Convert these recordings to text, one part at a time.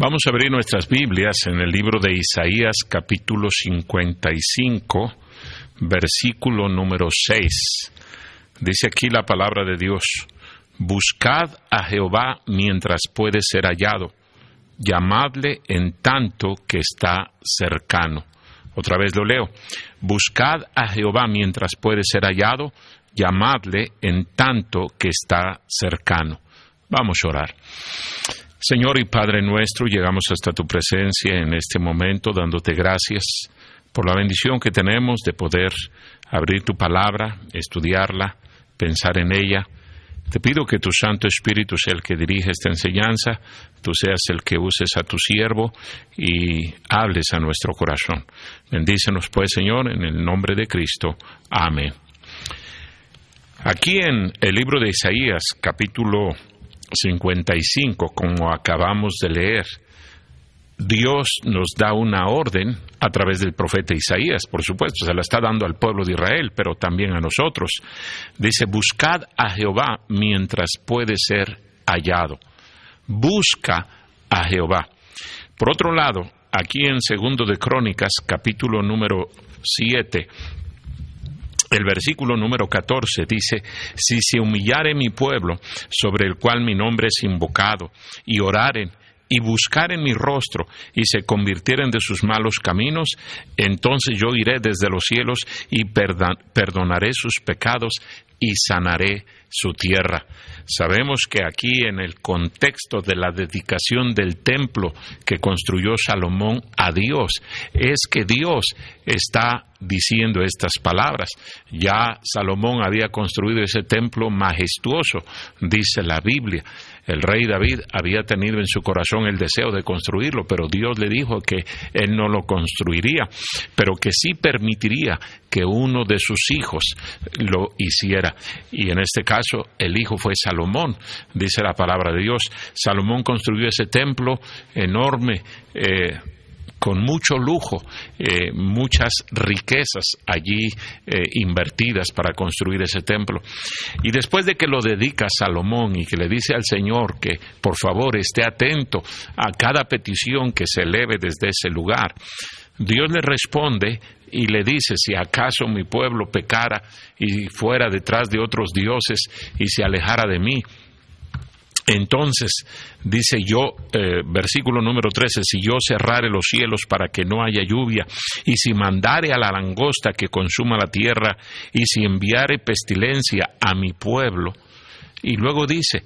Vamos a abrir nuestras Biblias en el libro de Isaías capítulo 55, versículo número 6. Dice aquí la palabra de Dios, Buscad a Jehová mientras puede ser hallado, llamadle en tanto que está cercano. Otra vez lo leo, Buscad a Jehová mientras puede ser hallado, llamadle en tanto que está cercano. Vamos a orar. Señor y Padre nuestro, llegamos hasta tu presencia en este momento dándote gracias por la bendición que tenemos de poder abrir tu palabra, estudiarla, pensar en ella. Te pido que tu Santo Espíritu sea el que dirige esta enseñanza, tú seas el que uses a tu siervo y hables a nuestro corazón. Bendícenos pues, Señor, en el nombre de Cristo. Amén. Aquí en el libro de Isaías, capítulo 55, como acabamos de leer, Dios nos da una orden a través del profeta Isaías, por supuesto, se la está dando al pueblo de Israel, pero también a nosotros. Dice, buscad a Jehová mientras puede ser hallado. Busca a Jehová. Por otro lado, aquí en Segundo de Crónicas, capítulo número 7, el versículo número 14 dice, si se humillare mi pueblo, sobre el cual mi nombre es invocado, y oraren, y buscaren mi rostro, y se convirtieren de sus malos caminos, entonces yo iré desde los cielos y perdonaré sus pecados y sanaré su tierra. Sabemos que aquí en el contexto de la dedicación del templo que construyó Salomón a Dios, es que Dios está diciendo estas palabras. Ya Salomón había construido ese templo majestuoso, dice la Biblia. El rey David había tenido en su corazón el deseo de construirlo, pero Dios le dijo que él no lo construiría, pero que sí permitiría que uno de sus hijos lo hiciera. Y en este caso el hijo fue Salomón, dice la palabra de Dios. Salomón construyó ese templo enorme. Eh, con mucho lujo, eh, muchas riquezas allí eh, invertidas para construir ese templo. Y después de que lo dedica Salomón y que le dice al Señor que por favor esté atento a cada petición que se eleve desde ese lugar, Dios le responde y le dice, si acaso mi pueblo pecara y fuera detrás de otros dioses y se alejara de mí, entonces, dice yo, eh, versículo número 13, si yo cerrare los cielos para que no haya lluvia, y si mandare a la langosta que consuma la tierra, y si enviare pestilencia a mi pueblo, y luego dice,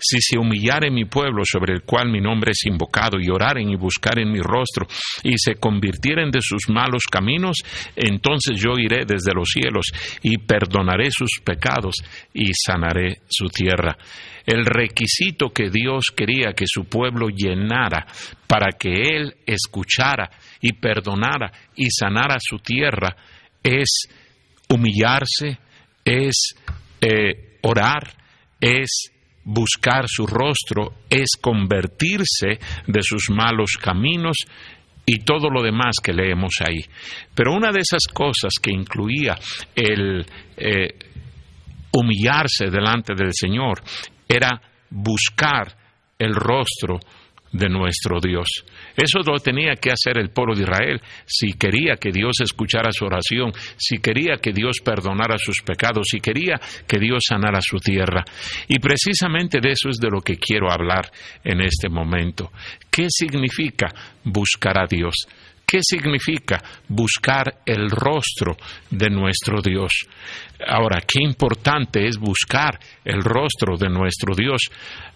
si se humillare mi pueblo sobre el cual mi nombre es invocado, y oraren y buscaren mi rostro, y se convirtieren de sus malos caminos, entonces yo iré desde los cielos y perdonaré sus pecados y sanaré su tierra. El requisito que Dios quería que su pueblo llenara para que Él escuchara y perdonara y sanara su tierra es humillarse, es eh, orar, es buscar su rostro es convertirse de sus malos caminos y todo lo demás que leemos ahí. Pero una de esas cosas que incluía el eh, humillarse delante del Señor era buscar el rostro de nuestro Dios. Eso lo tenía que hacer el pueblo de Israel si quería que Dios escuchara su oración, si quería que Dios perdonara sus pecados, si quería que Dios sanara su tierra. Y precisamente de eso es de lo que quiero hablar en este momento. ¿Qué significa buscar a Dios? ¿Qué significa buscar el rostro de nuestro Dios? Ahora, qué importante es buscar el rostro de nuestro Dios.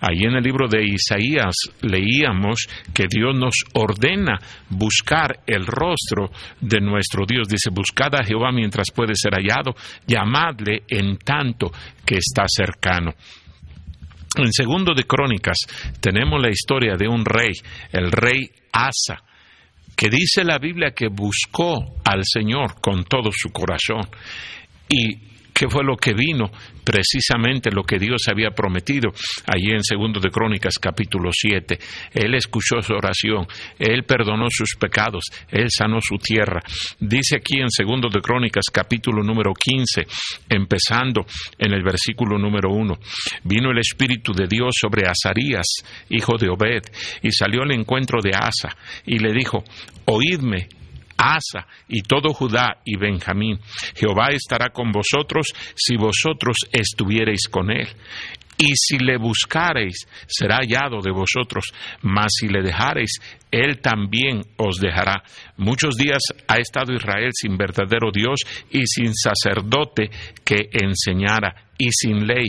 Ahí en el libro de Isaías leíamos que Dios nos ordena buscar el rostro de nuestro Dios. Dice, buscad a Jehová mientras puede ser hallado, llamadle en tanto que está cercano. En segundo de Crónicas tenemos la historia de un rey, el rey Asa que dice la Biblia que buscó al Señor con todo su corazón. Y ¿Qué fue lo que vino? Precisamente lo que Dios había prometido allí en Segundo de Crónicas capítulo 7. Él escuchó su oración, Él perdonó sus pecados, Él sanó su tierra. Dice aquí en Segundo de Crónicas capítulo número 15, empezando en el versículo número 1, vino el Espíritu de Dios sobre Azarías, hijo de Obed, y salió al encuentro de Asa, y le dijo, oídme, Asa y todo Judá y Benjamín. Jehová estará con vosotros si vosotros estuviereis con él. Y si le buscareis, será hallado de vosotros, mas si le dejareis, él también os dejará. Muchos días ha estado Israel sin verdadero Dios y sin sacerdote que enseñara y sin ley.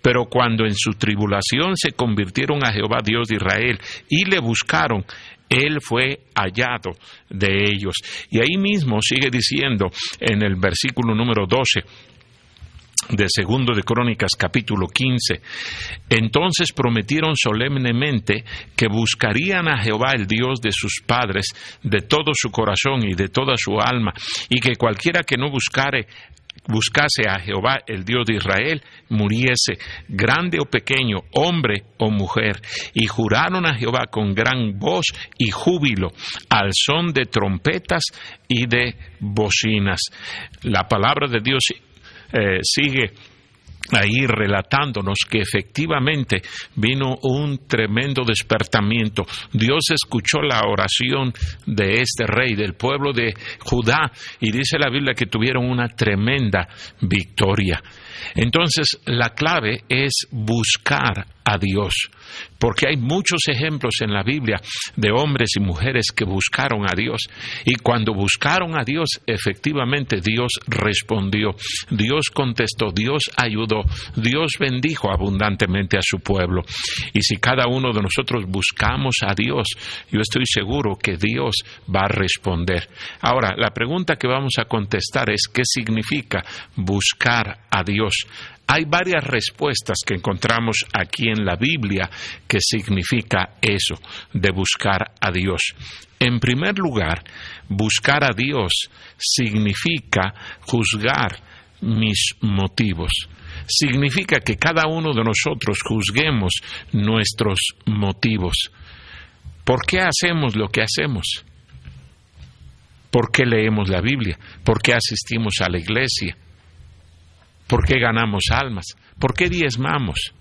Pero cuando en su tribulación se convirtieron a Jehová Dios de Israel y le buscaron, él fue hallado de ellos. Y ahí mismo sigue diciendo en el versículo número 12 de segundo de Crónicas capítulo 15. Entonces prometieron solemnemente que buscarían a Jehová el Dios de sus padres de todo su corazón y de toda su alma, y que cualquiera que no buscare buscase a Jehová, el Dios de Israel, muriese, grande o pequeño, hombre o mujer, y juraron a Jehová con gran voz y júbilo, al son de trompetas y de bocinas. La palabra de Dios eh, sigue ahí relatándonos que efectivamente vino un tremendo despertamiento. Dios escuchó la oración de este rey, del pueblo de Judá, y dice la Biblia que tuvieron una tremenda victoria. Entonces, la clave es buscar a Dios, porque hay muchos ejemplos en la Biblia de hombres y mujeres que buscaron a Dios y cuando buscaron a Dios, efectivamente Dios respondió, Dios contestó, Dios ayudó, Dios bendijo abundantemente a su pueblo. Y si cada uno de nosotros buscamos a Dios, yo estoy seguro que Dios va a responder. Ahora, la pregunta que vamos a contestar es, ¿qué significa buscar a Dios? Hay varias respuestas que encontramos aquí en la Biblia que significa eso, de buscar a Dios. En primer lugar, buscar a Dios significa juzgar mis motivos. Significa que cada uno de nosotros juzguemos nuestros motivos. ¿Por qué hacemos lo que hacemos? ¿Por qué leemos la Biblia? ¿Por qué asistimos a la iglesia? ¿Por qué ganamos almas? ¿Por qué diezmamos?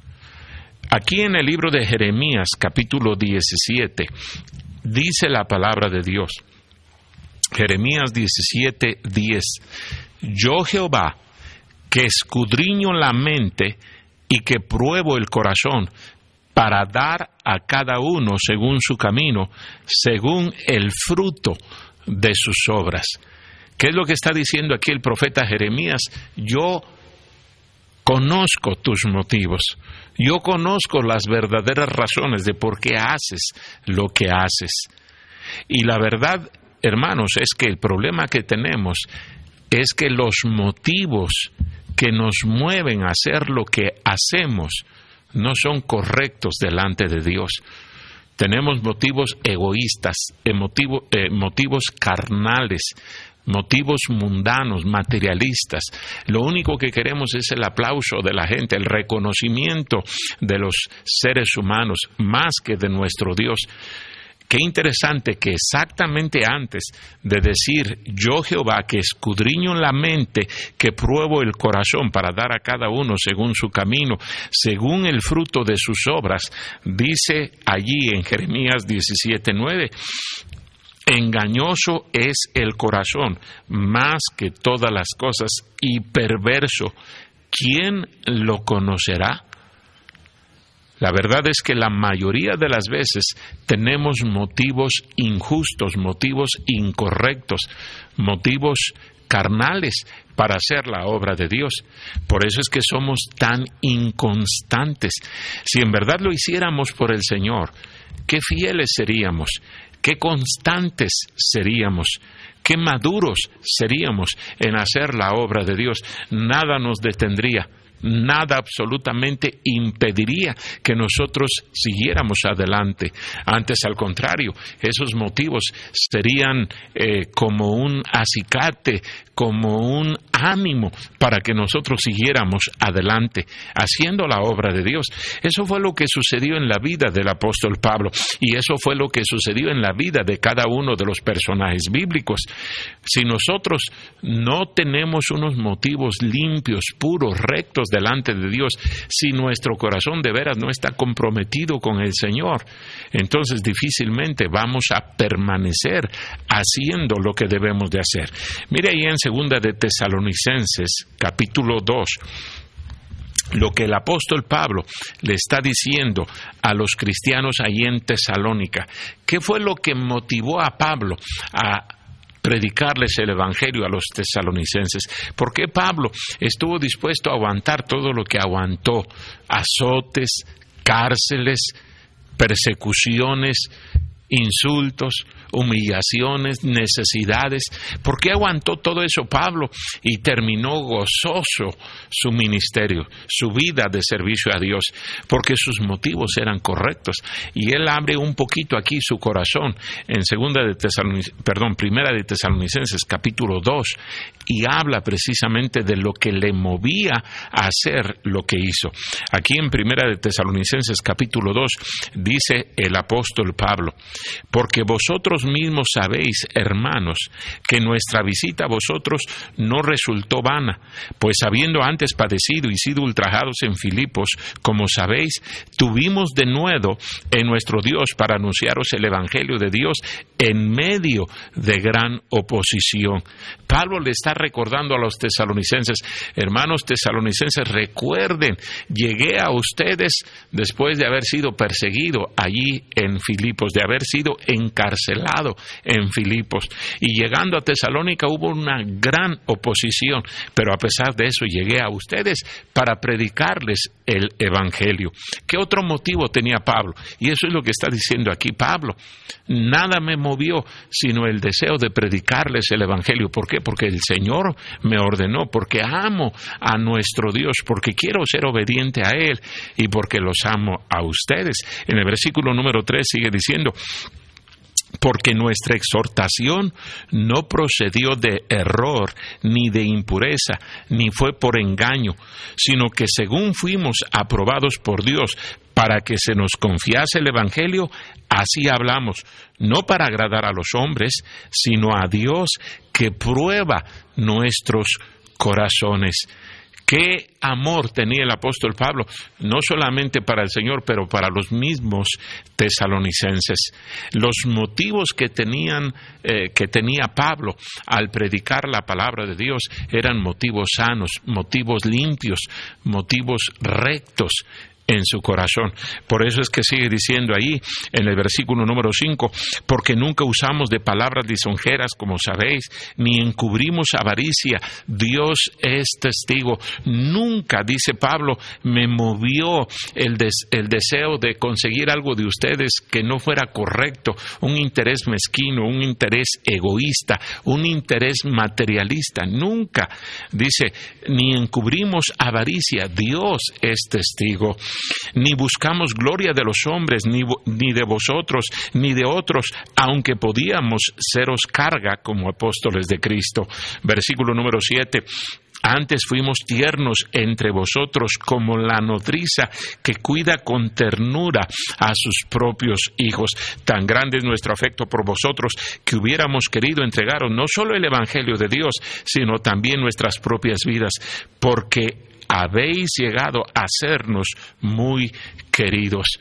Aquí en el libro de Jeremías, capítulo 17, dice la palabra de Dios. Jeremías 17, 10. Yo Jehová, que escudriño la mente y que pruebo el corazón, para dar a cada uno según su camino, según el fruto de sus obras. ¿Qué es lo que está diciendo aquí el profeta Jeremías? Yo conozco tus motivos, yo conozco las verdaderas razones de por qué haces lo que haces. Y la verdad, hermanos, es que el problema que tenemos es que los motivos que nos mueven a hacer lo que hacemos no son correctos delante de Dios. Tenemos motivos egoístas, eh, motivos carnales, motivos mundanos, materialistas. Lo único que queremos es el aplauso de la gente, el reconocimiento de los seres humanos, más que de nuestro Dios. Qué interesante que exactamente antes de decir yo Jehová que escudriño la mente, que pruebo el corazón para dar a cada uno según su camino, según el fruto de sus obras, dice allí en Jeremías 17:9 Engañoso es el corazón más que todas las cosas y perverso. ¿Quién lo conocerá? La verdad es que la mayoría de las veces tenemos motivos injustos, motivos incorrectos, motivos carnales para hacer la obra de Dios. Por eso es que somos tan inconstantes. Si en verdad lo hiciéramos por el Señor, qué fieles seríamos qué constantes seríamos, qué maduros seríamos en hacer la obra de Dios. Nada nos detendría, nada absolutamente impediría que nosotros siguiéramos adelante. Antes, al contrario, esos motivos serían eh, como un acicate, como un ánimo para que nosotros siguiéramos adelante haciendo la obra de Dios. Eso fue lo que sucedió en la vida del apóstol Pablo y eso fue lo que sucedió en la vida de cada uno de los personajes bíblicos. Si nosotros no tenemos unos motivos limpios, puros, rectos delante de Dios, si nuestro corazón de veras no está comprometido con el Señor, entonces difícilmente vamos a permanecer haciendo lo que debemos de hacer. Mire ahí en segunda de Tesalonicenses, capítulo 2, lo que el apóstol Pablo le está diciendo a los cristianos ahí en Tesalónica. ¿Qué fue lo que motivó a Pablo a predicarles el Evangelio a los tesalonicenses. ¿Por qué Pablo estuvo dispuesto a aguantar todo lo que aguantó? Azotes, cárceles, persecuciones, insultos, humillaciones, necesidades. ¿Por qué aguantó todo eso Pablo y terminó gozoso su ministerio, su vida de servicio a Dios? Porque sus motivos eran correctos. Y él abre un poquito aquí su corazón en segunda de perdón, primera de Tesalonicenses capítulo 2 y habla precisamente de lo que le movía a hacer lo que hizo. Aquí en primera de Tesalonicenses capítulo 2 dice el apóstol Pablo, porque vosotros mismos sabéis, hermanos, que nuestra visita a vosotros no resultó vana, pues habiendo antes padecido y sido ultrajados en Filipos, como sabéis, tuvimos de nuevo en nuestro Dios para anunciaros el Evangelio de Dios en medio de gran oposición. Pablo le está recordando a los tesalonicenses, hermanos tesalonicenses, recuerden, llegué a ustedes después de haber sido perseguido allí en Filipos, de haber sido encarcelado en Filipos. Y llegando a Tesalónica hubo una gran oposición, pero a pesar de eso llegué a ustedes para predicarles el Evangelio. ¿Qué otro motivo tenía Pablo? Y eso es lo que está diciendo aquí Pablo. Nada me movió sino el deseo de predicarles el Evangelio. ¿Por qué? Porque el Señor me ordenó, porque amo a nuestro Dios, porque quiero ser obediente a Él y porque los amo a ustedes. En el versículo número 3 sigue diciendo, porque nuestra exhortación no procedió de error, ni de impureza, ni fue por engaño, sino que según fuimos aprobados por Dios para que se nos confiase el Evangelio, así hablamos, no para agradar a los hombres, sino a Dios que prueba nuestros corazones. Qué amor tenía el apóstol Pablo, no solamente para el Señor, pero para los mismos tesalonicenses. Los motivos que eh, que tenía Pablo al predicar la palabra de Dios eran motivos sanos, motivos limpios, motivos rectos en su corazón. Por eso es que sigue diciendo ahí en el versículo número 5, porque nunca usamos de palabras lisonjeras, como sabéis, ni encubrimos avaricia. Dios es testigo. Nunca, dice Pablo, me movió el, el deseo de conseguir algo de ustedes que no fuera correcto, un interés mezquino, un interés egoísta, un interés materialista. Nunca, dice, ni encubrimos avaricia. Dios es testigo ni buscamos gloria de los hombres, ni, ni, de vosotros, ni de otros, aunque podíamos seros carga como apóstoles de Cristo. Versículo número 7. Antes fuimos tiernos entre vosotros como la nodriza que cuida con ternura a sus propios hijos. Tan grande es nuestro afecto por vosotros que hubiéramos querido entregaros no solo el Evangelio de Dios, sino también nuestras propias vidas, porque habéis llegado a sernos muy queridos.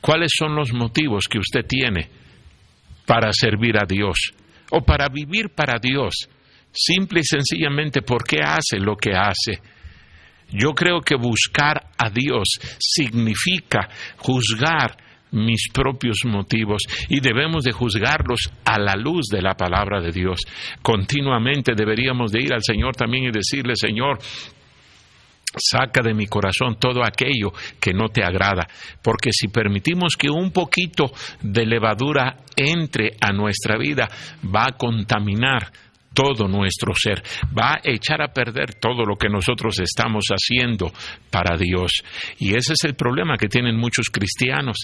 ¿Cuáles son los motivos que usted tiene para servir a Dios o para vivir para Dios? Simple y sencillamente, ¿por qué hace lo que hace? Yo creo que buscar a Dios significa juzgar mis propios motivos y debemos de juzgarlos a la luz de la palabra de Dios. Continuamente deberíamos de ir al Señor también y decirle, Señor, Saca de mi corazón todo aquello que no te agrada, porque si permitimos que un poquito de levadura entre a nuestra vida, va a contaminar todo nuestro ser, va a echar a perder todo lo que nosotros estamos haciendo para Dios. Y ese es el problema que tienen muchos cristianos.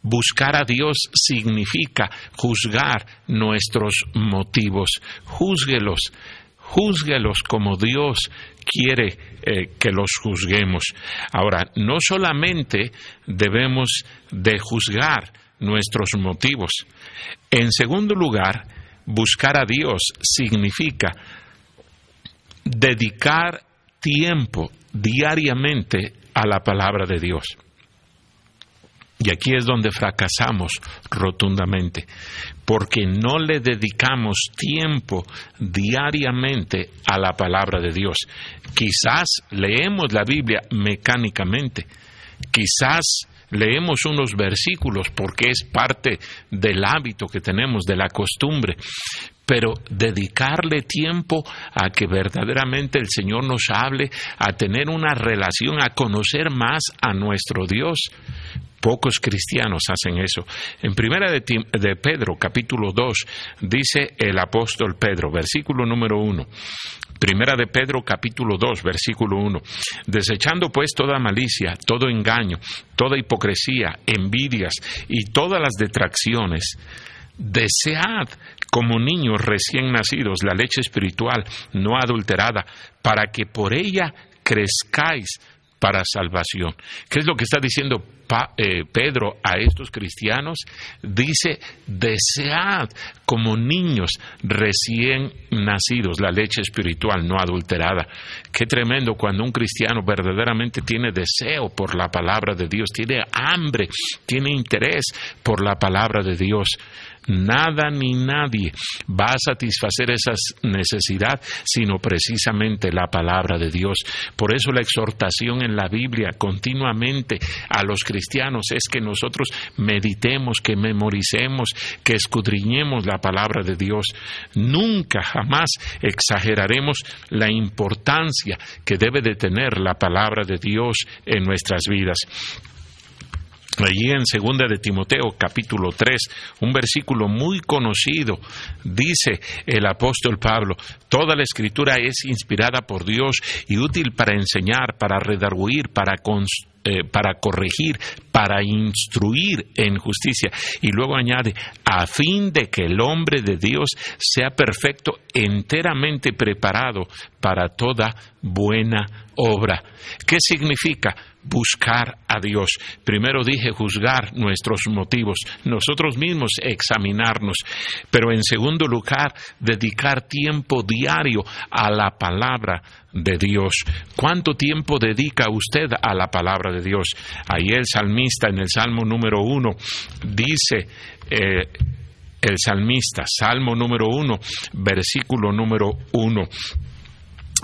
Buscar a Dios significa juzgar nuestros motivos. Júzguelos, júzguelos como Dios quiere eh, que los juzguemos. Ahora, no solamente debemos de juzgar nuestros motivos. En segundo lugar, buscar a Dios significa dedicar tiempo diariamente a la palabra de Dios. Y aquí es donde fracasamos rotundamente, porque no le dedicamos tiempo diariamente a la palabra de Dios. Quizás leemos la Biblia mecánicamente, quizás leemos unos versículos porque es parte del hábito que tenemos, de la costumbre, pero dedicarle tiempo a que verdaderamente el Señor nos hable, a tener una relación, a conocer más a nuestro Dios. Pocos cristianos hacen eso. En primera de, Pedro, capítulo 2, dice el apóstol Pedro, versículo número 1. Primera de Pedro, capítulo 2, versículo 1. Desechando pues toda malicia, todo engaño, toda hipocresía, envidias y todas las detracciones, desead como niños recién nacidos la leche espiritual no adulterada, para que por ella crezcáis para salvación. ¿Qué es lo que está diciendo eh, Pedro a estos cristianos? Dice, desead como niños recién nacidos la leche espiritual no adulterada. Qué tremendo cuando un cristiano verdaderamente tiene deseo por la palabra de Dios, tiene hambre, tiene interés por la palabra de Dios. Nada ni nadie va a satisfacer esa necesidad, sino precisamente la palabra de Dios. Por eso la exhortación en la Biblia continuamente a los cristianos es que nosotros meditemos, que memoricemos, que escudriñemos la palabra de Dios. Nunca, jamás exageraremos la importancia que debe de tener la palabra de Dios en nuestras vidas. Allí en segunda de Timoteo capítulo 3, un versículo muy conocido, dice el apóstol Pablo, toda la escritura es inspirada por Dios y útil para enseñar, para redarguir, para eh, para corregir, para instruir en justicia. Y luego añade, a fin de que el hombre de Dios sea perfecto, enteramente preparado para toda buena obra. ¿Qué significa? Buscar a Dios. Primero dije juzgar nuestros motivos, nosotros mismos examinarnos, pero en segundo lugar dedicar tiempo diario a la palabra de Dios. ¿Cuánto tiempo dedica usted a la palabra de Dios? Ahí el salmista en el Salmo número uno dice, eh, el salmista, Salmo número uno, versículo número uno.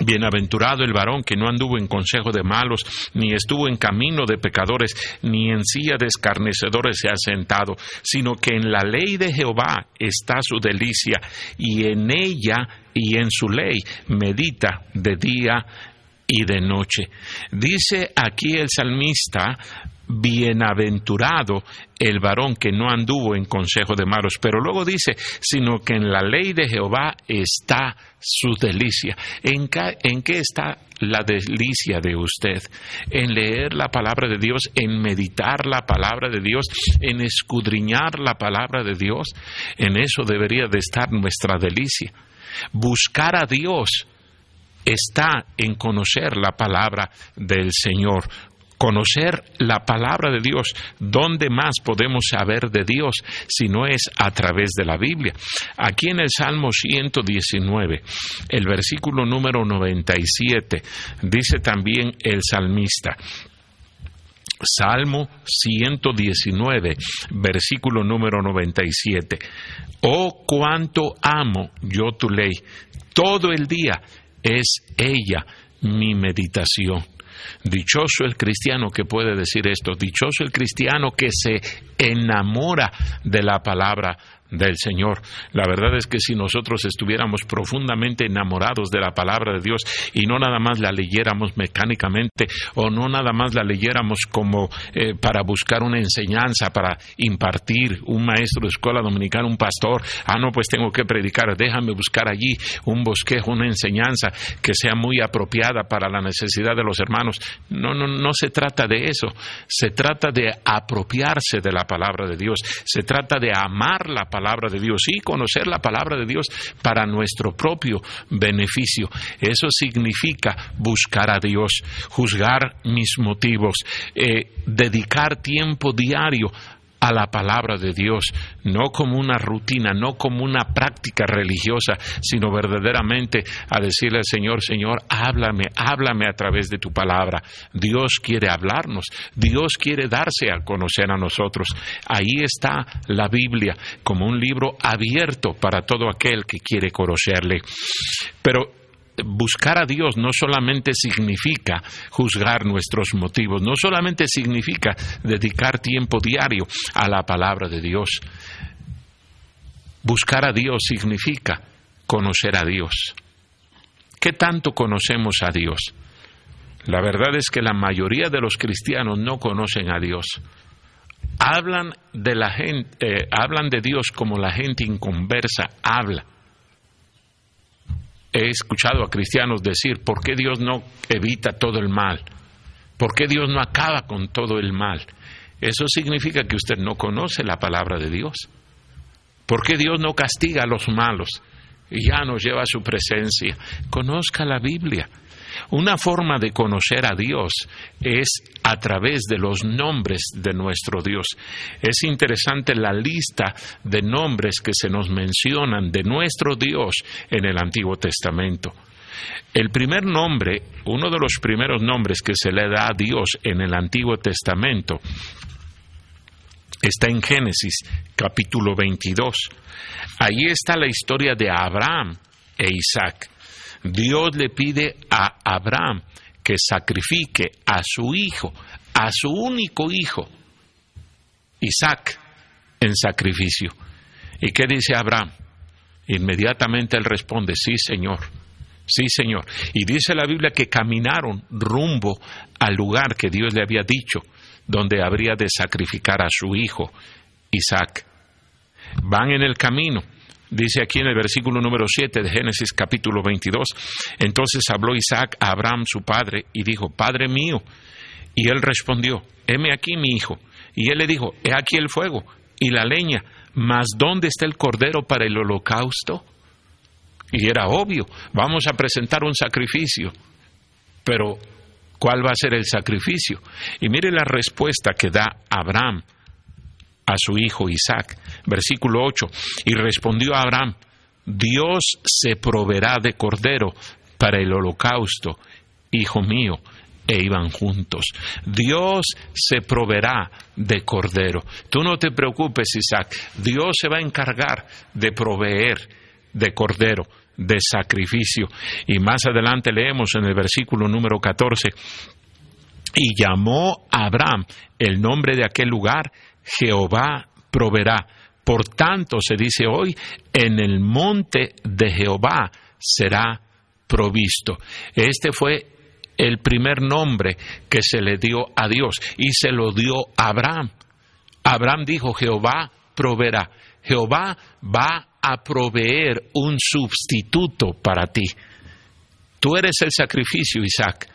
Bienaventurado el varón que no anduvo en consejo de malos, ni estuvo en camino de pecadores, ni en silla de escarnecedores se ha sentado, sino que en la ley de Jehová está su delicia, y en ella y en su ley medita de día y de noche. Dice aquí el salmista, bienaventurado el varón que no anduvo en consejo de malos, pero luego dice, sino que en la ley de Jehová está su delicia. ¿En qué, está la delicia de usted? En leer la palabra de Dios, en meditar la palabra de Dios, en escudriñar la palabra de Dios. En eso debería de estar nuestra delicia. Buscar a Dios está en conocer la palabra del Señor conocer la palabra de Dios. ¿Dónde más podemos saber de Dios si no es a través de la Biblia? Aquí en el Salmo 119, el versículo número 97, dice también el salmista, Salmo 119, versículo número 97. Oh, cuánto amo yo tu ley. Todo el día es ella mi meditación. Dichoso el cristiano que puede decir esto, dichoso el cristiano que se enamora de la palabra del Señor. La verdad es que si nosotros estuviéramos profundamente enamorados de la palabra de Dios y no nada más la leyéramos mecánicamente o no nada más la leyéramos como eh, para buscar una enseñanza, para impartir un maestro de escuela dominicana, un pastor, ah, no, pues tengo que predicar, déjame buscar allí un bosquejo, una enseñanza que sea muy apropiada para la necesidad de los hermanos. No, no, no se trata de eso. Se trata de apropiarse de la palabra de Dios. Se trata de amar la palabra de Dios y conocer la palabra de Dios para nuestro propio beneficio. Eso significa buscar a Dios, juzgar mis motivos, eh, dedicar tiempo diario a la palabra de Dios, no como una rutina, no como una práctica religiosa, sino verdaderamente a decirle al Señor, Señor, háblame, háblame a través de tu palabra. Dios quiere hablarnos, Dios quiere darse a conocer a nosotros. Ahí está la Biblia como un libro abierto para todo aquel que quiere conocerle. Pero buscar a Dios no solamente significa juzgar nuestros motivos, no solamente significa dedicar tiempo diario a la palabra de Dios. Buscar a Dios significa conocer a Dios. ¿Qué tanto conocemos a Dios? La verdad es que la mayoría de los cristianos no conocen a Dios. Hablan de la gente, eh, hablan de Dios como la gente inconversa habla he escuchado a cristianos decir, ¿por qué Dios no evita todo el mal? ¿Por qué Dios no acaba con todo el mal? Eso significa que usted no conoce la palabra de Dios. ¿Por qué Dios no castiga a los malos y ya nos lleva a su presencia? Conozca la Biblia. Una forma de conocer a Dios es a través de los nombres de nuestro Dios. Es interesante la lista de nombres que se nos mencionan de nuestro Dios en el Antiguo Testamento. El primer nombre, uno de los primeros nombres que se le da a Dios en el Antiguo Testamento, está en Génesis capítulo 22. Ahí está la historia de Abraham e Isaac. Dios le pide a Abraham que sacrifique a su hijo, a su único hijo, Isaac, en sacrificio. ¿Y qué dice Abraham? Inmediatamente él responde, sí, Señor, sí, Señor. Y dice la Biblia que caminaron rumbo al lugar que Dios le había dicho, donde habría de sacrificar a su hijo, Isaac. Van en el camino Dice aquí en el versículo número 7 de Génesis capítulo 22, entonces habló Isaac a Abraham su padre y dijo, Padre mío. Y él respondió, heme aquí mi hijo. Y él le dijo, he aquí el fuego y la leña, mas ¿dónde está el cordero para el holocausto? Y era obvio, vamos a presentar un sacrificio, pero ¿cuál va a ser el sacrificio? Y mire la respuesta que da Abraham a su hijo Isaac. Versículo 8. Y respondió Abraham, Dios se proveerá de cordero para el holocausto, hijo mío. E iban juntos. Dios se proveerá de cordero. Tú no te preocupes, Isaac. Dios se va a encargar de proveer de cordero, de sacrificio. Y más adelante leemos en el versículo número 14. Y llamó a Abraham el nombre de aquel lugar Jehová proveerá. Por tanto, se dice hoy, en el monte de Jehová será provisto. Este fue el primer nombre que se le dio a Dios y se lo dio a Abraham. Abraham dijo, Jehová proveerá. Jehová va a proveer un sustituto para ti. Tú eres el sacrificio, Isaac.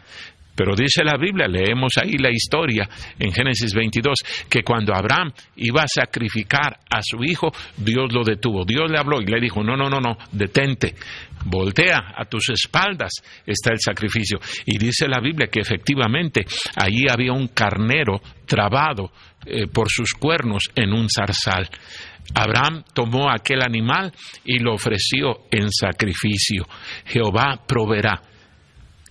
Pero dice la Biblia, leemos ahí la historia en Génesis 22, que cuando Abraham iba a sacrificar a su hijo, Dios lo detuvo. Dios le habló y le dijo, no, no, no, no, detente, voltea a tus espaldas está el sacrificio. Y dice la Biblia que efectivamente allí había un carnero trabado eh, por sus cuernos en un zarzal. Abraham tomó aquel animal y lo ofreció en sacrificio. Jehová proveerá.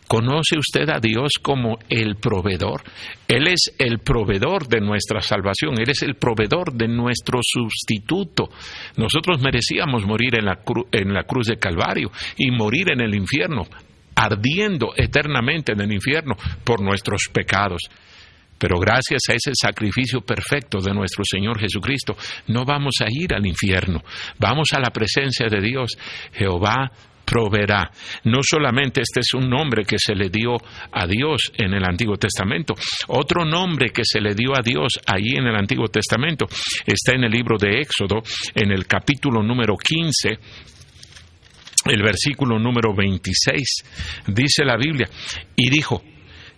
¿Conoce usted a Dios como el proveedor? Él es el proveedor de nuestra salvación, Él es el proveedor de nuestro sustituto. Nosotros merecíamos morir en la, en la cruz de Calvario y morir en el infierno, ardiendo eternamente en el infierno por nuestros pecados. Pero gracias a ese sacrificio perfecto de nuestro Señor Jesucristo, no vamos a ir al infierno, vamos a la presencia de Dios. Jehová proveerá. No solamente este es un nombre que se le dio a Dios en el Antiguo Testamento, otro nombre que se le dio a Dios ahí en el Antiguo Testamento está en el libro de Éxodo, en el capítulo número 15, el versículo número 26. Dice la Biblia, y dijo,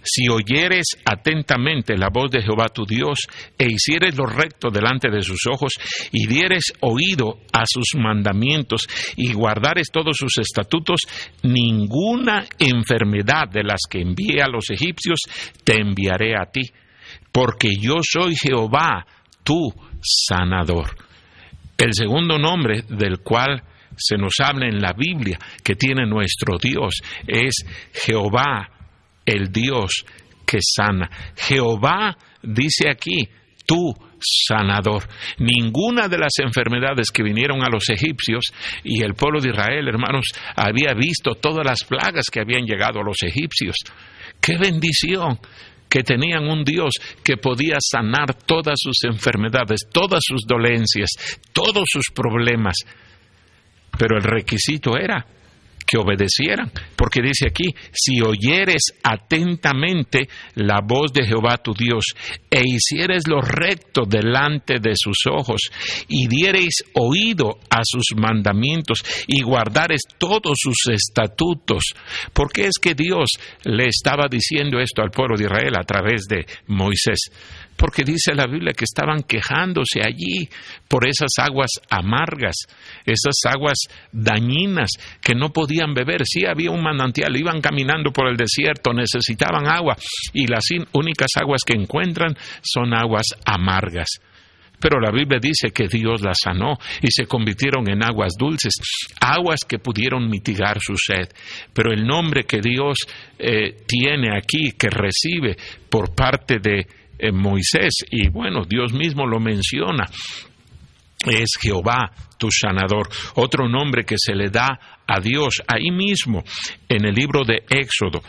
si oyeres atentamente la voz de Jehová tu Dios, e hicieres lo recto delante de sus ojos, y dieres oído a sus mandamientos, y guardares todos sus estatutos, ninguna enfermedad de las que envié a los egipcios te enviaré a ti, porque yo soy Jehová, tu sanador. El segundo nombre del cual se nos habla en la Biblia que tiene nuestro Dios es Jehová, el Dios que sana. Jehová dice aquí, tú sanador. Ninguna de las enfermedades que vinieron a los egipcios y el pueblo de Israel, hermanos, había visto todas las plagas que habían llegado a los egipcios. ¡Qué bendición! que tenían un Dios que podía sanar todas sus enfermedades, todas sus dolencias, todos sus problemas. Pero el requisito era que obedecieran, porque dice aquí, si oyeres atentamente la voz de Jehová tu Dios, e hicieres lo recto delante de sus ojos, y diereis oído a sus mandamientos, y guardares todos sus estatutos, porque es que Dios le estaba diciendo esto al pueblo de Israel a través de Moisés porque dice la Biblia que estaban quejándose allí por esas aguas amargas, esas aguas dañinas que no podían beber. Sí había un manantial, iban caminando por el desierto, necesitaban agua y las únicas aguas que encuentran son aguas amargas. Pero la Biblia dice que Dios las sanó y se convirtieron en aguas dulces, aguas que pudieron mitigar su sed. Pero el nombre que Dios eh, tiene aquí, que recibe por parte de Moisés, y bueno, Dios mismo lo menciona, es Jehová tu sanador. Otro nombre que se le da a Dios ahí mismo en el libro de Éxodo,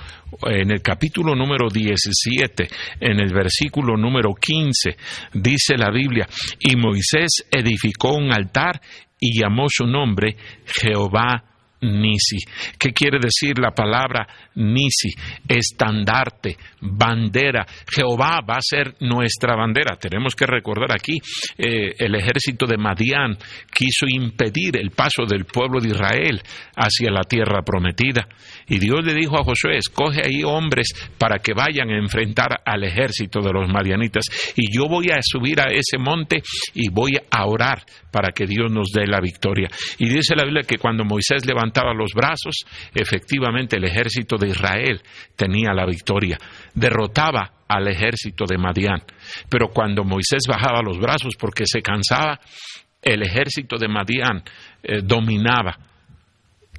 en el capítulo número 17, en el versículo número 15, dice la Biblia, y Moisés edificó un altar y llamó su nombre Jehová Nisi. ¿Qué quiere decir la palabra Nisi? Estandarte, bandera. Jehová va a ser nuestra bandera. Tenemos que recordar aquí, eh, el ejército de Madián quiso impedir el paso del pueblo de Israel hacia la tierra prometida. Y Dios le dijo a Josué, escoge ahí hombres para que vayan a enfrentar al ejército de los madianitas. Y yo voy a subir a ese monte y voy a orar para que Dios nos dé la victoria. Y dice la Biblia que cuando Moisés levantaba los brazos, efectivamente el ejército de Israel tenía la victoria, derrotaba al ejército de Madián. Pero cuando Moisés bajaba los brazos porque se cansaba, el ejército de Madián eh, dominaba,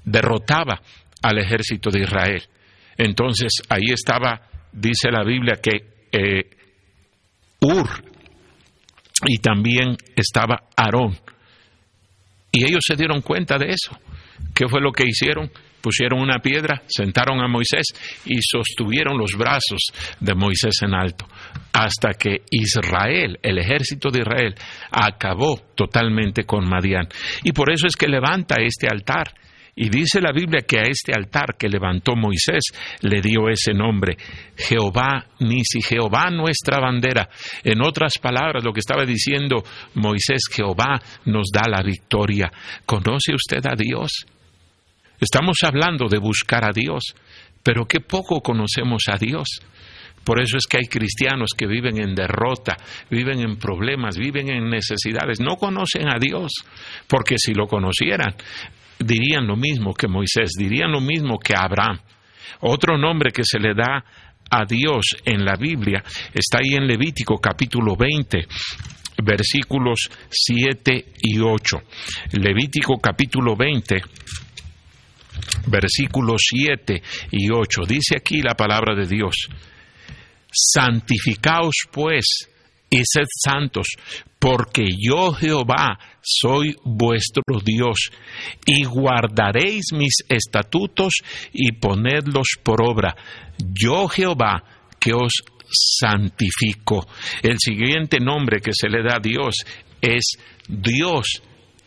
derrotaba al ejército de Israel. Entonces ahí estaba, dice la Biblia, que eh, Ur y también estaba Aarón. Y ellos se dieron cuenta de eso. ¿Qué fue lo que hicieron? Pusieron una piedra, sentaron a Moisés y sostuvieron los brazos de Moisés en alto, hasta que Israel, el ejército de Israel, acabó totalmente con Madián. Y por eso es que levanta este altar y dice la Biblia que a este altar que levantó Moisés le dio ese nombre, Jehová Nisi, Jehová nuestra bandera. En otras palabras, lo que estaba diciendo Moisés, Jehová nos da la victoria. ¿Conoce usted a Dios? Estamos hablando de buscar a Dios, pero qué poco conocemos a Dios. Por eso es que hay cristianos que viven en derrota, viven en problemas, viven en necesidades, no conocen a Dios, porque si lo conocieran, dirían lo mismo que Moisés, dirían lo mismo que Abraham. Otro nombre que se le da a Dios en la Biblia está ahí en Levítico capítulo 20, versículos 7 y 8. Levítico capítulo 20, versículos 7 y 8. Dice aquí la palabra de Dios. Santificaos pues y sed santos, porque yo Jehová soy vuestro Dios, y guardaréis mis estatutos y ponedlos por obra. Yo Jehová que os santifico. El siguiente nombre que se le da a Dios es Dios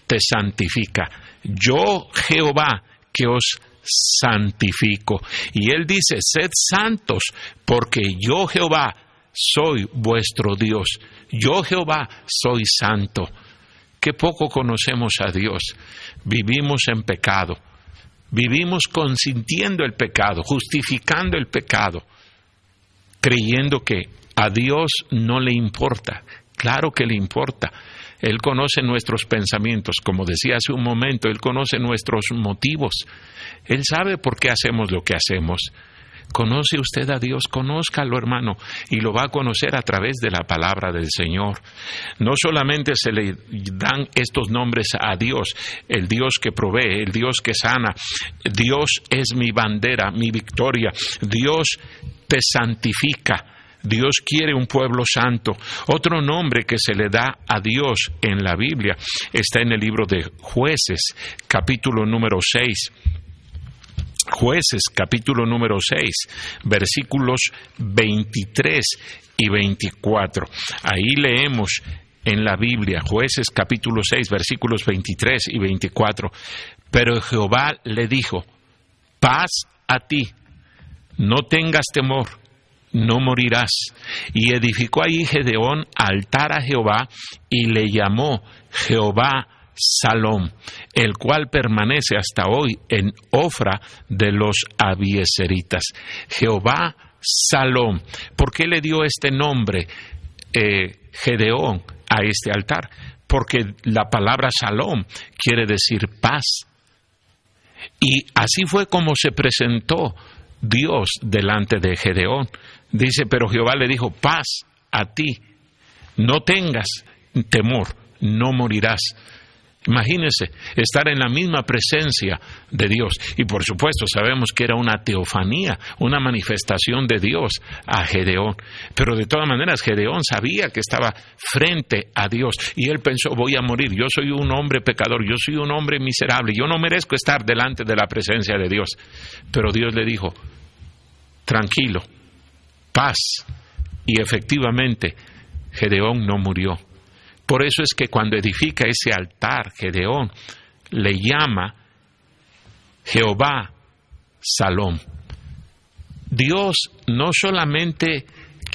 te santifica. Yo Jehová que os santifico. Y él dice, sed santos, porque yo Jehová soy vuestro Dios. Yo Jehová soy santo. Qué poco conocemos a Dios. Vivimos en pecado. Vivimos consintiendo el pecado, justificando el pecado. creyendo que a Dios no le importa. Claro que le importa. Él conoce nuestros pensamientos, como decía hace un momento, Él conoce nuestros motivos. Él sabe por qué hacemos lo que hacemos. ¿Conoce usted a Dios? Conózcalo, hermano, y lo va a conocer a través de la palabra del Señor. No solamente se le dan estos nombres a Dios, el Dios que provee, el Dios que sana, Dios es mi bandera, mi victoria, Dios te santifica. Dios quiere un pueblo santo. Otro nombre que se le da a Dios en la Biblia está en el libro de jueces, capítulo número 6 Jueces capítulo número 6, versículos 23 y 24. Ahí leemos en la Biblia, jueces capítulo 6, versículos 23 y 24. Pero Jehová le dijo, paz a ti, no tengas temor, no morirás. Y edificó ahí Gedeón altar a Jehová y le llamó Jehová Salom, el cual permanece hasta hoy en Ofra de los Abieseritas. Jehová Salom. ¿Por qué le dio este nombre eh, Gedeón a este altar? Porque la palabra Salom quiere decir paz. Y así fue como se presentó Dios delante de Gedeón. Dice, pero Jehová le dijo, paz a ti, no tengas temor, no morirás. Imagínense estar en la misma presencia de Dios. Y por supuesto sabemos que era una teofanía, una manifestación de Dios a Gedeón. Pero de todas maneras Gedeón sabía que estaba frente a Dios y él pensó voy a morir, yo soy un hombre pecador, yo soy un hombre miserable, yo no merezco estar delante de la presencia de Dios. Pero Dios le dijo, tranquilo, paz. Y efectivamente Gedeón no murió por eso es que cuando edifica ese altar, Gedeón le llama Jehová Salom. Dios no solamente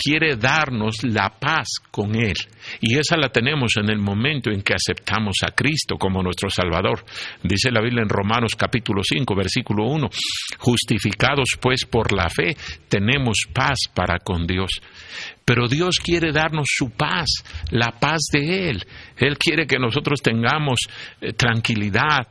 quiere darnos la paz con Él. Y esa la tenemos en el momento en que aceptamos a Cristo como nuestro Salvador. Dice la Biblia en Romanos capítulo 5, versículo 1, justificados pues por la fe, tenemos paz para con Dios. Pero Dios quiere darnos su paz, la paz de Él. Él quiere que nosotros tengamos eh, tranquilidad.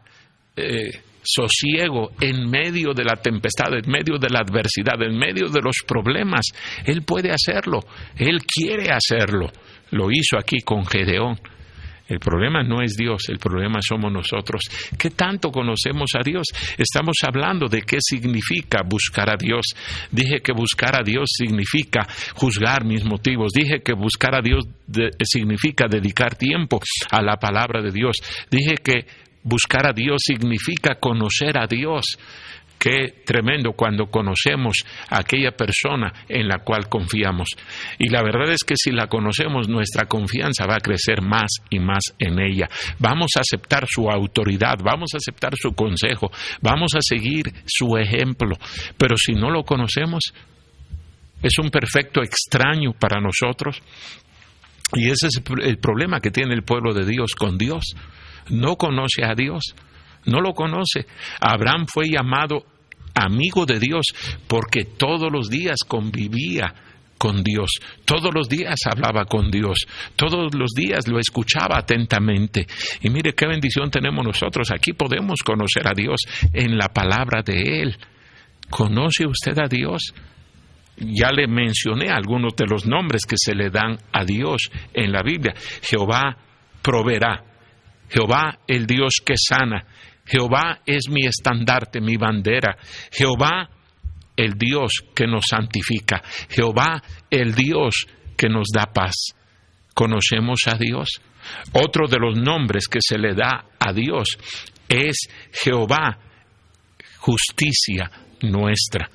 Eh, sosiego en medio de la tempestad, en medio de la adversidad, en medio de los problemas. Él puede hacerlo, Él quiere hacerlo. Lo hizo aquí con Gedeón. El problema no es Dios, el problema somos nosotros. ¿Qué tanto conocemos a Dios? Estamos hablando de qué significa buscar a Dios. Dije que buscar a Dios significa juzgar mis motivos. Dije que buscar a Dios significa dedicar tiempo a la palabra de Dios. Dije que buscar a Dios significa conocer a Dios. Qué tremendo cuando conocemos a aquella persona en la cual confiamos. Y la verdad es que si la conocemos, nuestra confianza va a crecer más y más en ella. Vamos a aceptar su autoridad, vamos a aceptar su consejo, vamos a seguir su ejemplo. Pero si no lo conocemos, es un perfecto extraño para nosotros. Y ese es el problema que tiene el pueblo de Dios con Dios no conoce a Dios, no lo conoce. Abraham fue llamado amigo de Dios porque todos los días convivía con Dios, todos los días hablaba con Dios, todos los días lo escuchaba atentamente. Y mire qué bendición tenemos nosotros, aquí podemos conocer a Dios en la palabra de Él. ¿Conoce usted a Dios? Ya le mencioné algunos de los nombres que se le dan a Dios en la Biblia. Jehová proveerá. Jehová el Dios que sana, Jehová es mi estandarte, mi bandera, Jehová el Dios que nos santifica, Jehová el Dios que nos da paz. ¿Conocemos a Dios? Otro de los nombres que se le da a Dios es Jehová, justicia nuestra.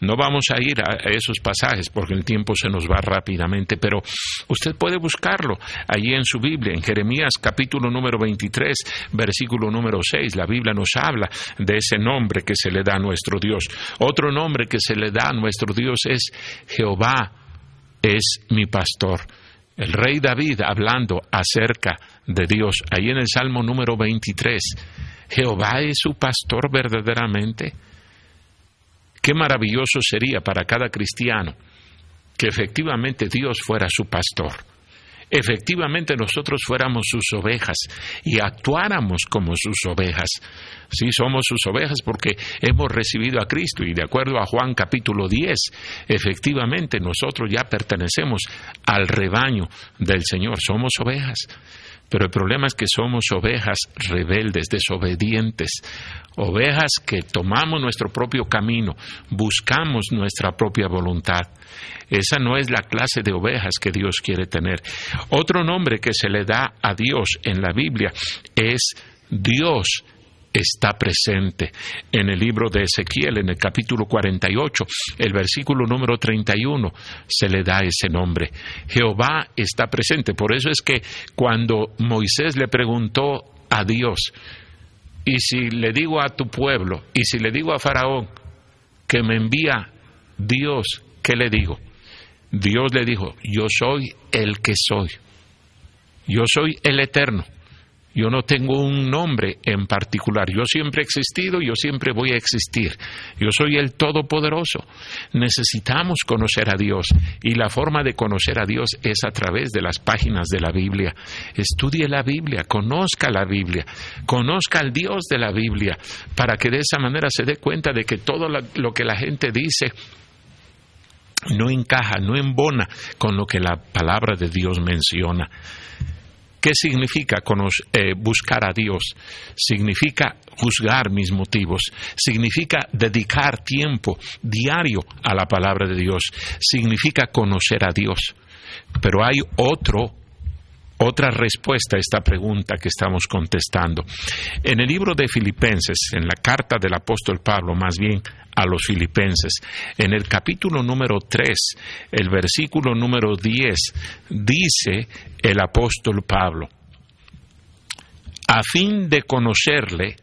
No vamos a ir a esos pasajes porque el tiempo se nos va rápidamente, pero usted puede buscarlo allí en su Biblia, en Jeremías capítulo número 23, versículo número 6. La Biblia nos habla de ese nombre que se le da a nuestro Dios. Otro nombre que se le da a nuestro Dios es Jehová es mi pastor. El rey David hablando acerca de Dios, ahí en el Salmo número 23. Jehová es su pastor verdaderamente. Qué maravilloso sería para cada cristiano que efectivamente Dios fuera su pastor efectivamente nosotros fuéramos sus ovejas y actuáramos como sus ovejas. Sí, somos sus ovejas porque hemos recibido a Cristo y de acuerdo a Juan capítulo 10, efectivamente nosotros ya pertenecemos al rebaño del Señor, somos ovejas. Pero el problema es que somos ovejas rebeldes, desobedientes, ovejas que tomamos nuestro propio camino, buscamos nuestra propia voluntad. Esa no es la clase de ovejas que Dios quiere tener. Otro nombre que se le da a Dios en la Biblia es Dios está presente. En el libro de Ezequiel, en el capítulo 48, el versículo número 31, se le da ese nombre. Jehová está presente. Por eso es que cuando Moisés le preguntó a Dios, y si le digo a tu pueblo, y si le digo a Faraón que me envía Dios, ¿qué le digo? Dios le dijo, yo soy el que soy. Yo soy el eterno. Yo no tengo un nombre en particular. Yo siempre he existido, yo siempre voy a existir. Yo soy el Todopoderoso. Necesitamos conocer a Dios y la forma de conocer a Dios es a través de las páginas de la Biblia. Estudie la Biblia, conozca la Biblia, conozca al Dios de la Biblia, para que de esa manera se dé cuenta de que todo lo que la gente dice no encaja, no embona con lo que la palabra de Dios menciona. ¿Qué significa eh, buscar a Dios? Significa juzgar mis motivos, significa dedicar tiempo diario a la palabra de Dios, significa conocer a Dios. Pero hay otro otra respuesta a esta pregunta que estamos contestando. En el libro de Filipenses, en la carta del apóstol Pablo, más bien a los filipenses, en el capítulo número 3, el versículo número 10, dice el apóstol Pablo, a fin de conocerle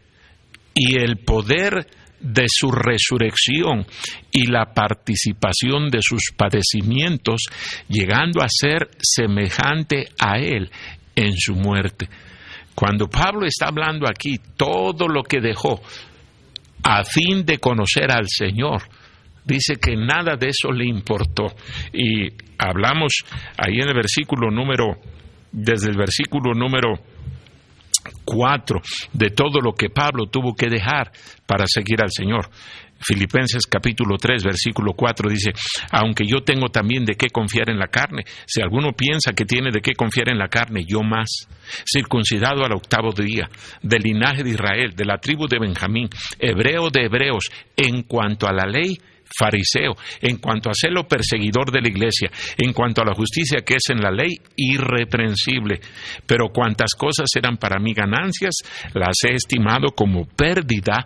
y el poder de su resurrección y la participación de sus padecimientos, llegando a ser semejante a Él en su muerte. Cuando Pablo está hablando aquí, todo lo que dejó a fin de conocer al Señor, dice que nada de eso le importó. Y hablamos ahí en el versículo número, desde el versículo número cuatro de todo lo que Pablo tuvo que dejar para seguir al Señor. Filipenses capítulo 3, versículo 4 dice, aunque yo tengo también de qué confiar en la carne, si alguno piensa que tiene de qué confiar en la carne, yo más, circuncidado al octavo día, del linaje de Israel, de la tribu de Benjamín, hebreo de hebreos, en cuanto a la ley, en cuanto a celo perseguidor de la iglesia, en cuanto a la justicia que es en la ley, irreprensible. Pero cuantas cosas eran para mí ganancias, las he estimado como pérdida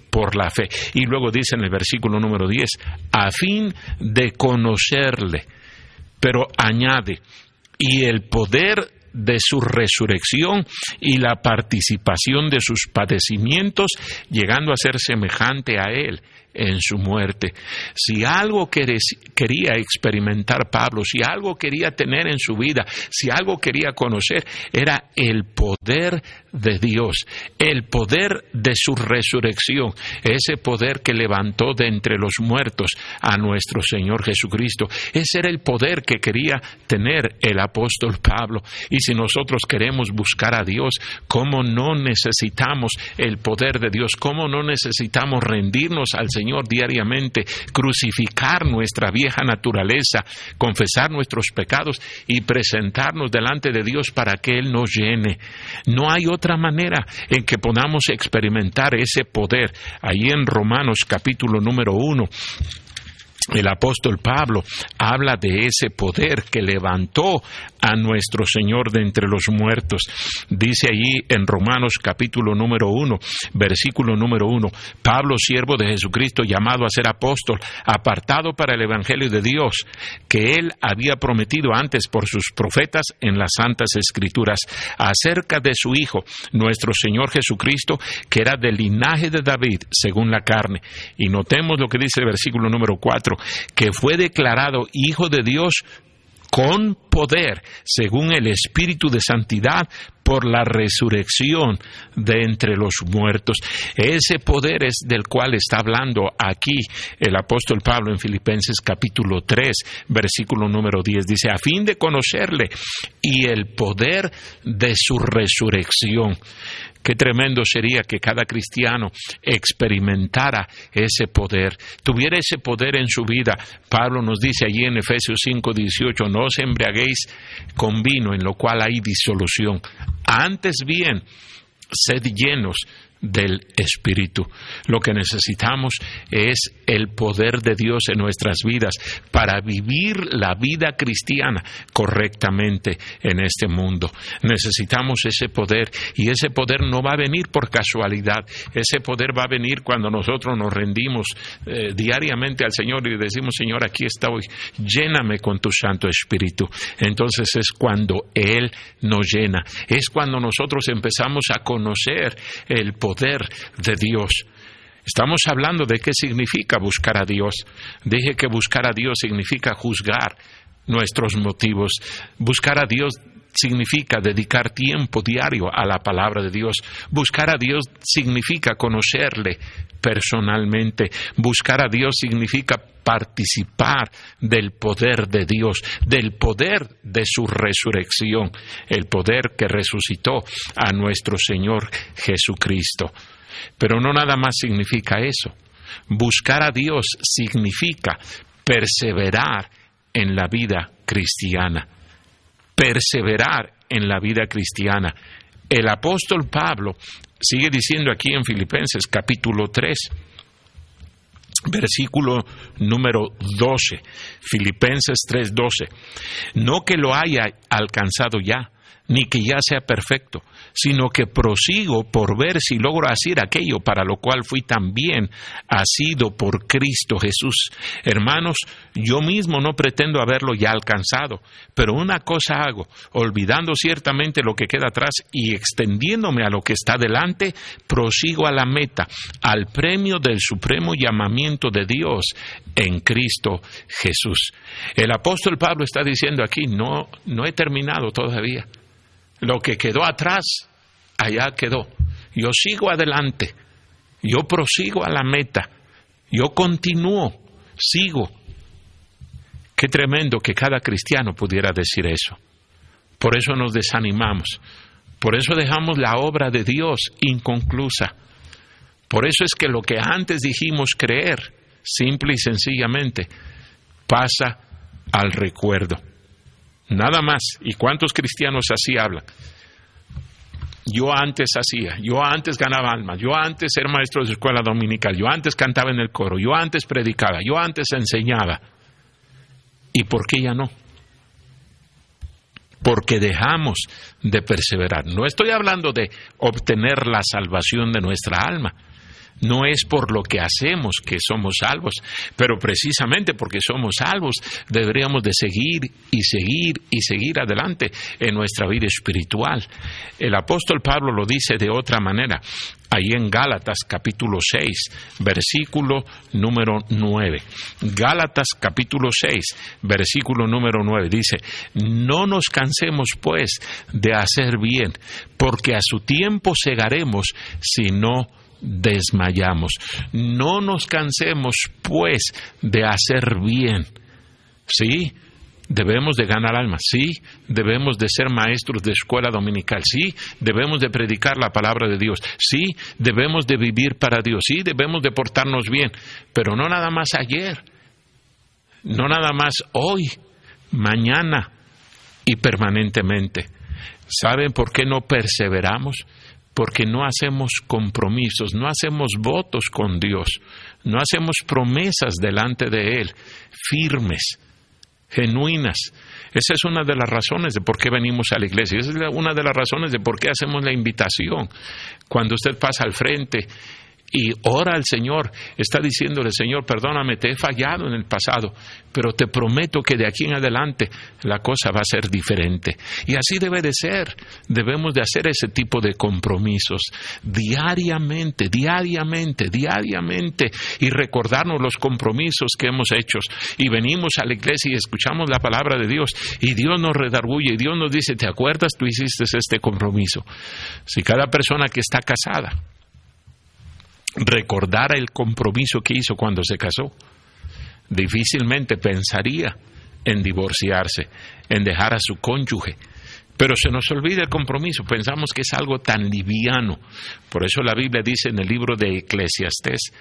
por la fe. Y luego dice en el versículo número 10, a fin de conocerle, pero añade, y el poder de su resurrección y la participación de sus padecimientos, llegando a ser semejante a Él en su muerte. Si algo quería experimentar Pablo, si algo quería tener en su vida, si algo quería conocer, era el poder de Dios, el poder de su resurrección, ese poder que levantó de entre los muertos a nuestro Señor Jesucristo. Ese era el poder que quería tener el apóstol Pablo. Y si nosotros queremos buscar a Dios, ¿cómo no necesitamos el poder de Dios? ¿Cómo no necesitamos rendirnos al Señor diariamente, crucificar nuestra vieja naturaleza, confesar nuestros pecados y presentarnos delante de Dios para que Él nos llene? No hay otra manera en que podamos experimentar ese poder. Ahí en Romanos capítulo número uno, el apóstol Pablo habla de ese poder que levantó a nuestro Señor de entre los muertos. Dice allí en Romanos capítulo número uno, versículo número uno, Pablo, siervo de Jesucristo, llamado a ser apóstol, apartado para el Evangelio de Dios, que él había prometido antes por sus profetas en las santas escrituras, acerca de su Hijo, nuestro Señor Jesucristo, que era del linaje de David, según la carne. Y notemos lo que dice el versículo número cuatro, que fue declarado Hijo de Dios con poder, según el Espíritu de Santidad, por la resurrección de entre los muertos. Ese poder es del cual está hablando aquí el apóstol Pablo en Filipenses capítulo 3, versículo número 10. Dice, a fin de conocerle y el poder de su resurrección. Qué tremendo sería que cada cristiano experimentara ese poder, tuviera ese poder en su vida. Pablo nos dice allí en Efesios 5, 18, no os embriaguéis con vino en lo cual hay disolución. Antes bien, sed llenos del Espíritu. Lo que necesitamos es el poder de Dios en nuestras vidas para vivir la vida cristiana correctamente en este mundo. Necesitamos ese poder y ese poder no va a venir por casualidad. Ese poder va a venir cuando nosotros nos rendimos eh, diariamente al Señor y decimos, Señor, aquí estoy, lléname con tu Santo Espíritu. Entonces es cuando Él nos llena. Es cuando nosotros empezamos a conocer el poder poder de Dios. Estamos hablando de qué significa buscar a Dios. Dije que buscar a Dios significa juzgar nuestros motivos. Buscar a Dios significa dedicar tiempo diario a la palabra de Dios. Buscar a Dios significa conocerle personalmente. Buscar a Dios significa participar del poder de Dios, del poder de su resurrección, el poder que resucitó a nuestro Señor Jesucristo. Pero no nada más significa eso. Buscar a Dios significa perseverar en la vida cristiana. Perseverar en la vida cristiana. El apóstol Pablo sigue diciendo aquí en Filipenses capítulo 3, versículo número 12, Filipenses 3:12, no que lo haya alcanzado ya, ni que ya sea perfecto, sino que prosigo por ver si logro hacer aquello para lo cual fui también asido por Cristo Jesús. Hermanos, yo mismo no pretendo haberlo ya alcanzado, pero una cosa hago, olvidando ciertamente lo que queda atrás y extendiéndome a lo que está delante, prosigo a la meta, al premio del supremo llamamiento de Dios en Cristo Jesús. El apóstol Pablo está diciendo aquí, no, no he terminado todavía. Lo que quedó atrás, allá quedó. Yo sigo adelante, yo prosigo a la meta, yo continúo, sigo. Qué tremendo que cada cristiano pudiera decir eso. Por eso nos desanimamos, por eso dejamos la obra de Dios inconclusa. Por eso es que lo que antes dijimos creer, simple y sencillamente, pasa al recuerdo. Nada más. ¿Y cuántos cristianos así hablan? Yo antes hacía, yo antes ganaba almas, yo antes era maestro de escuela dominical, yo antes cantaba en el coro, yo antes predicaba, yo antes enseñaba. ¿Y por qué ya no? Porque dejamos de perseverar. No estoy hablando de obtener la salvación de nuestra alma, no es por lo que hacemos que somos salvos, pero precisamente porque somos salvos deberíamos de seguir y seguir y seguir adelante en nuestra vida espiritual. El apóstol Pablo lo dice de otra manera, ahí en Gálatas capítulo 6, versículo número 9. Gálatas capítulo 6, versículo número 9 dice, no nos cansemos pues de hacer bien, porque a su tiempo segaremos si no desmayamos. No nos cansemos, pues, de hacer bien. Sí, debemos de ganar almas, sí, debemos de ser maestros de escuela dominical, sí, debemos de predicar la palabra de Dios, sí, debemos de vivir para Dios, sí, debemos de portarnos bien, pero no nada más ayer, no nada más hoy, mañana y permanentemente. ¿Saben por qué no perseveramos? Porque no hacemos compromisos, no hacemos votos con Dios, no hacemos promesas delante de Él, firmes, genuinas. Esa es una de las razones de por qué venimos a la iglesia. Esa es una de las razones de por qué hacemos la invitación. Cuando usted pasa al frente y ora al Señor, está diciéndole, Señor, perdóname, te he fallado en el pasado, pero te prometo que de aquí en adelante la cosa va a ser diferente. Y así debe de ser. Debemos de hacer ese tipo de compromisos diariamente, diariamente, diariamente, y recordarnos los compromisos que hemos hecho. Y venimos a la iglesia y escuchamos la palabra de Dios, y Dios nos redarguye, y Dios nos dice, ¿te acuerdas? Tú hiciste este compromiso. Si cada persona que está casada, recordara el compromiso que hizo cuando se casó, difícilmente pensaría en divorciarse, en dejar a su cónyuge. Pero se nos olvida el compromiso, pensamos que es algo tan liviano. Por eso la Biblia dice en el libro de Eclesiastés,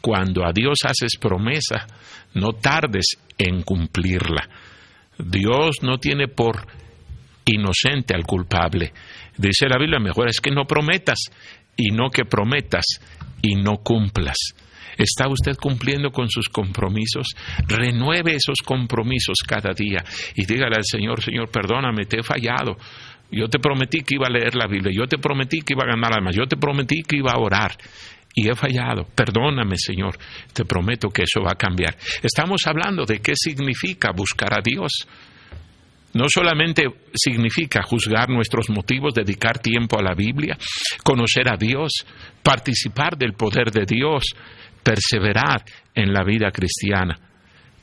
cuando a Dios haces promesa, no tardes en cumplirla. Dios no tiene por inocente al culpable. Dice la Biblia, mejor es que no prometas y no que prometas y no cumplas. ¿Está usted cumpliendo con sus compromisos? Renueve esos compromisos cada día y dígale al Señor, Señor, perdóname, te he fallado. Yo te prometí que iba a leer la Biblia, yo te prometí que iba a ganar almas, yo te prometí que iba a orar y he fallado. Perdóname, Señor. Te prometo que eso va a cambiar. Estamos hablando de qué significa buscar a Dios no solamente significa juzgar nuestros motivos, dedicar tiempo a la Biblia, conocer a Dios, participar del poder de Dios, perseverar en la vida cristiana.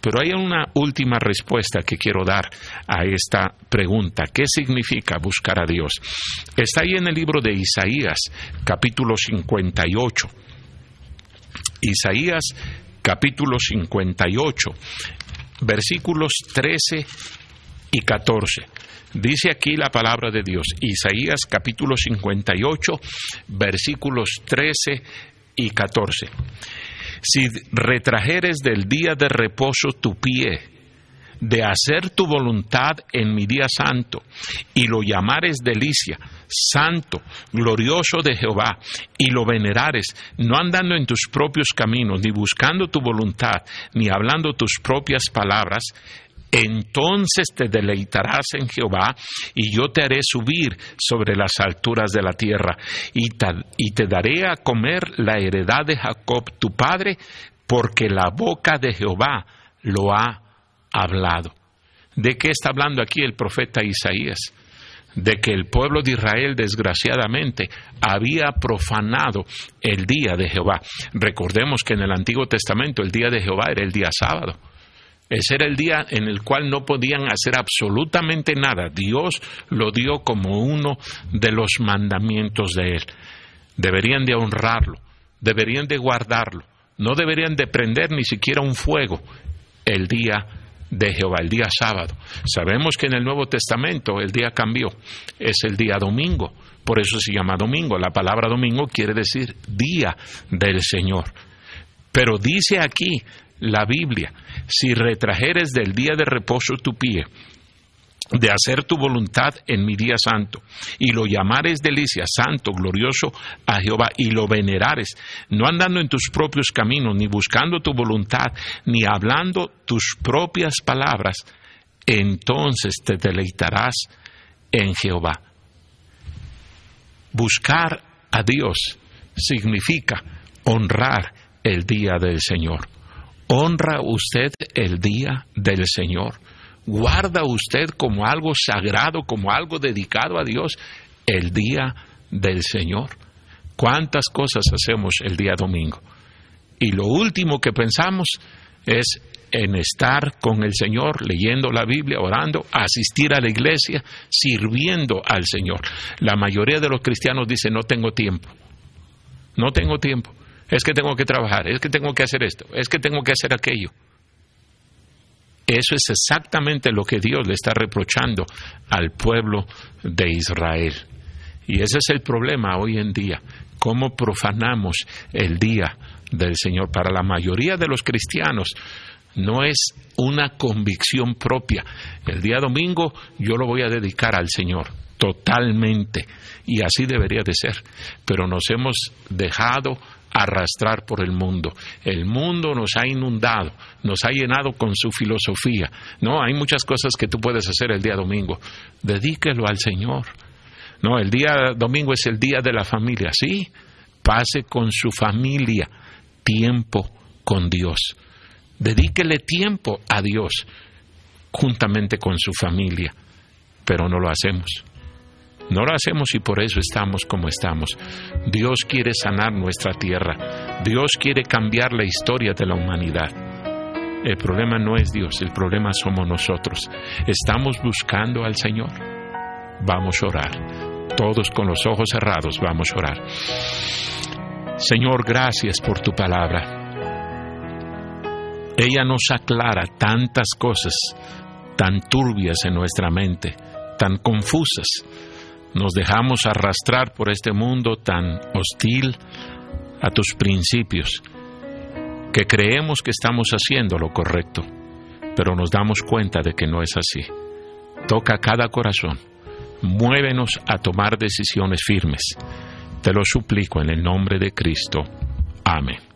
Pero hay una última respuesta que quiero dar a esta pregunta. ¿Qué significa buscar a Dios? Está ahí en el libro de Isaías, capítulo 58. Isaías, capítulo 58, versículos 13 y 14. Dice aquí la palabra de Dios, Isaías capítulo 58, versículos 13 y 14. Si retrajeres del día de reposo tu pie, de hacer tu voluntad en mi día santo, y lo llamares delicia, santo, glorioso de Jehová, y lo venerares, no andando en tus propios caminos, ni buscando tu voluntad, ni hablando tus propias palabras, entonces te deleitarás en Jehová y yo te haré subir sobre las alturas de la tierra y te, daré a comer la heredad de Jacob tu padre, porque la boca de Jehová lo ha hablado. ¿De qué está hablando aquí el profeta Isaías? de que el pueblo de Israel desgraciadamente había profanado el día de Jehová. Recordemos que en el Antiguo Testamento el día de Jehová era el día sábado. Ese era el día en el cual no podían hacer absolutamente nada. Dios lo dio como uno de los mandamientos de Él. Deberían de honrarlo, deberían de guardarlo, no deberían de prender ni siquiera un fuego el día de Jehová, el día sábado. Sabemos que en el Nuevo Testamento el día cambió, es el día domingo, por eso se llama domingo. La palabra domingo quiere decir día del Señor. Pero dice aquí la Biblia, si retrajeres del día de reposo tu pie, de hacer tu voluntad en mi día santo, y lo llamares delicia, santo, glorioso a Jehová, y lo venerares, no andando en tus propios caminos, ni buscando tu voluntad, ni hablando tus propias palabras, entonces te deleitarás en Jehová. Buscar a Dios significa honrar el día del Señor. ¿Honra usted el día del Señor? ¿Guarda usted como algo sagrado, como algo dedicado a Dios el día del Señor? ¿Cuántas cosas hacemos el día domingo? Y lo último que pensamos es en estar con el Señor, leyendo la Biblia, orando, asistir a la iglesia, sirviendo al Señor. La mayoría de los cristianos dicen, no tengo tiempo, no tengo tiempo es que tengo que trabajar, es que tengo que hacer esto, es que tengo que hacer aquello. Eso es exactamente lo que Dios le está reprochando al pueblo de Israel. Y ese es el problema hoy en día, cómo profanamos el día del Señor. Para la mayoría de los cristianos no es una convicción propia. El día domingo yo lo voy a dedicar al Señor totalmente y así debería de ser. Pero nos hemos dejado arrastrar por el mundo. El mundo nos ha inundado, nos ha llenado con su filosofía. No, hay muchas cosas que tú puedes hacer el día domingo. Dedíquelo al Señor. No, el día domingo es el día de la familia. Sí, pase con su familia tiempo con Dios. Dedíquele tiempo a Dios juntamente con su familia, pero no lo hacemos. No lo hacemos y por eso estamos como estamos. Dios quiere sanar nuestra tierra. Dios quiere cambiar la historia de la humanidad. El problema no es Dios, el problema somos nosotros. Estamos buscando al Señor. Vamos a orar. Todos con los ojos cerrados vamos a orar. Señor, gracias por tu palabra. Ella nos aclara tantas cosas tan turbias en nuestra mente, tan confusas. Nos dejamos arrastrar por este mundo tan hostil a tus principios, que creemos que estamos haciendo lo correcto, pero nos damos cuenta de que no es así. Toca cada corazón, muévenos a tomar decisiones firmes. Te lo suplico en el nombre de Cristo. Amén.